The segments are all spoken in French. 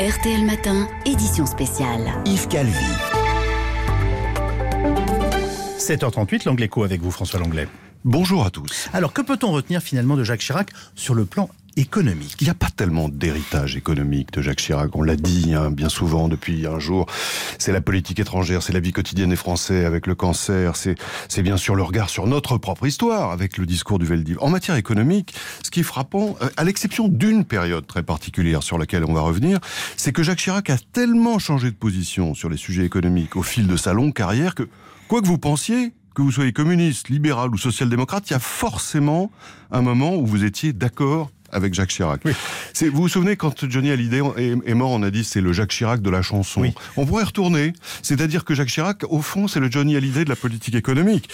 RTL Matin, édition spéciale. Yves Calvi. 7h38, l'Angléco avec vous, François Langlais. Bonjour à tous. Alors, que peut-on retenir finalement de Jacques Chirac sur le plan économique Il n'y a pas tellement d'héritage économique de Jacques Chirac. On l'a dit hein, bien souvent depuis un jour. C'est la politique étrangère, c'est la vie quotidienne des Français avec le cancer, c'est, bien sûr le regard sur notre propre histoire avec le discours du Veldiv. En matière économique, ce qui est frappant, euh, à l'exception d'une période très particulière sur laquelle on va revenir, c'est que Jacques Chirac a tellement changé de position sur les sujets économiques au fil de sa longue carrière que, quoi que vous pensiez, que vous soyez communiste, libéral ou social-démocrate, il y a forcément un moment où vous étiez d'accord avec Jacques Chirac. Oui. Vous vous souvenez quand Johnny Hallyday est, est mort, on a dit c'est le Jacques Chirac de la chanson. Oui. On pourrait retourner, c'est-à-dire que Jacques Chirac, au fond, c'est le Johnny Hallyday de la politique économique.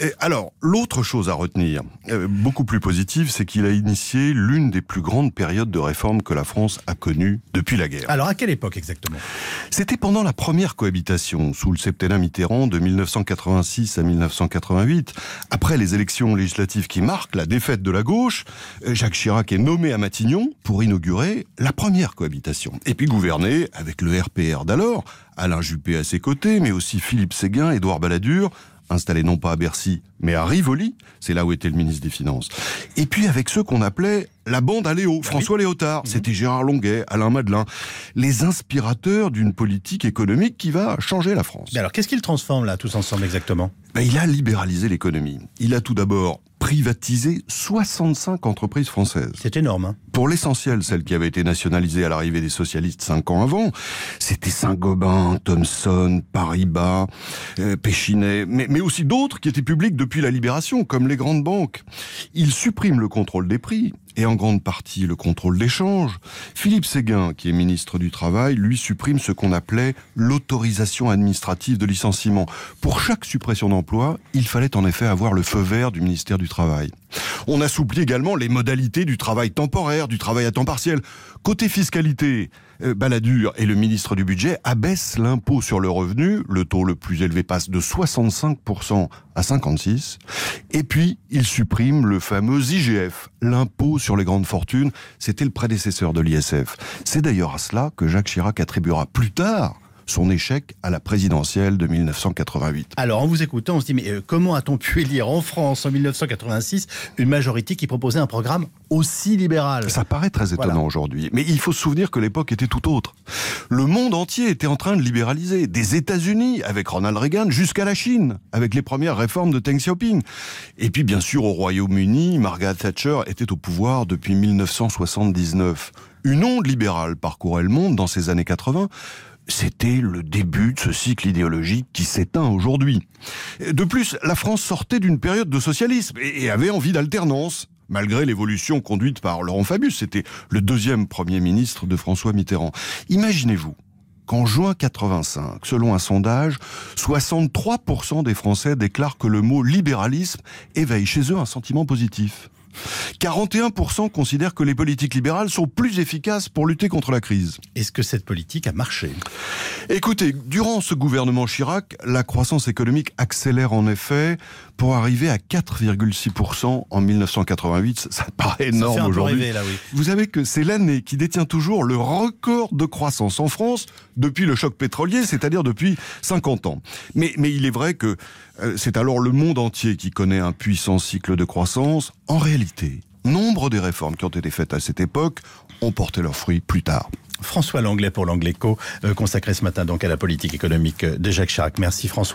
Et alors, l'autre chose à retenir, euh, beaucoup plus positive, c'est qu'il a initié l'une des plus grandes périodes de réforme que la France a connue depuis la guerre. Alors, à quelle époque exactement? C'était pendant la première cohabitation, sous le septennat Mitterrand de 1986 à 1988. Après les élections législatives qui marquent la défaite de la gauche, euh, Jacques Chirac est nommé à Matignon pour inaugurer la première cohabitation. Et puis gouverner avec le RPR d'alors, Alain Juppé à ses côtés, mais aussi Philippe Séguin, Édouard Balladur, installé non pas à Bercy, mais à Rivoli, c'est là où était le ministre des Finances. Et puis avec ceux qu'on appelait la bande à Léo, François Léotard, c'était Gérard Longuet, Alain Madelin, les inspirateurs d'une politique économique qui va changer la France. Mais alors, qu'est-ce qu'il transforme là, tous ensemble exactement? Ben, il a libéralisé l'économie. Il a tout d'abord privatisé 65 entreprises françaises. C'est énorme. Hein Pour l'essentiel, celles qui avaient été nationalisées à l'arrivée des socialistes cinq ans avant, c'était Saint-Gobain, Thomson, Paribas, euh, Péchinet, mais, mais aussi d'autres qui étaient publiques depuis la libération, comme les grandes banques. Il supprime le contrôle des prix et en grande partie le contrôle des changes. Philippe Séguin, qui est ministre du Travail, lui supprime ce qu'on appelait l'autorisation administrative de licenciement. Pour chaque suppression d'emploi, il fallait en effet avoir le feu vert du ministère du Travail. On assouplit également les modalités du travail temporaire, du travail à temps partiel. Côté fiscalité, euh, Balladur et le ministre du Budget abaissent l'impôt sur le revenu. Le taux le plus élevé passe de 65% à 56%. Et puis, il supprime le fameux IGF, l'impôt sur les grandes fortunes. C'était le prédécesseur de l'ISF. C'est d'ailleurs à cela que Jacques Chirac attribuera plus tard son échec à la présidentielle de 1988. Alors, en vous écoutant, on se dit, mais euh, comment a-t-on pu élire en France, en 1986, une majorité qui proposait un programme aussi libéral? Ça paraît très étonnant Voilà. aujourd'hui, mais il faut se souvenir que l'époque était tout autre. Le monde entier était en train de libéraliser, des États-Unis avec Ronald Reagan jusqu'à la Chine avec les premières réformes de Deng Xiaoping. Et puis bien sûr au Royaume-Uni, Margaret Thatcher était au pouvoir depuis 1979. Une onde libérale parcourait le monde dans ces années 80. C'était le début de ce cycle idéologique qui s'éteint aujourd'hui. De plus, la France sortait d'une période de socialisme et avait envie d'alternance malgré l'évolution conduite par Laurent Fabius. C'était le deuxième Premier ministre de François Mitterrand. Imaginez-vous qu'en juin 85, selon un sondage, 63% des Français déclarent que le mot libéralisme éveille chez eux un sentiment positif. 41% considèrent que les politiques libérales sont plus efficaces pour lutter contre la crise. Est-ce que cette politique a marché? Écoutez, durant ce gouvernement Chirac, la croissance économique accélère en effet pour arriver à 4,6% en 1988. Ça, paraît énorme aujourd'hui. oui. Vous savez que c'est l'année qui détient toujours le record de croissance en France depuis le choc pétrolier, c'est-à-dire depuis 50 ans. Mais, mais il est vrai que euh, c'est alors le monde entier qui connaît un puissant cycle de croissance. En réalité, nombre des réformes qui ont été faites à cette époque ont porté leurs fruits plus tard. François Langlais pour l'Angléco, euh, consacré ce matin donc à la politique économique de Jacques Chirac. Merci François.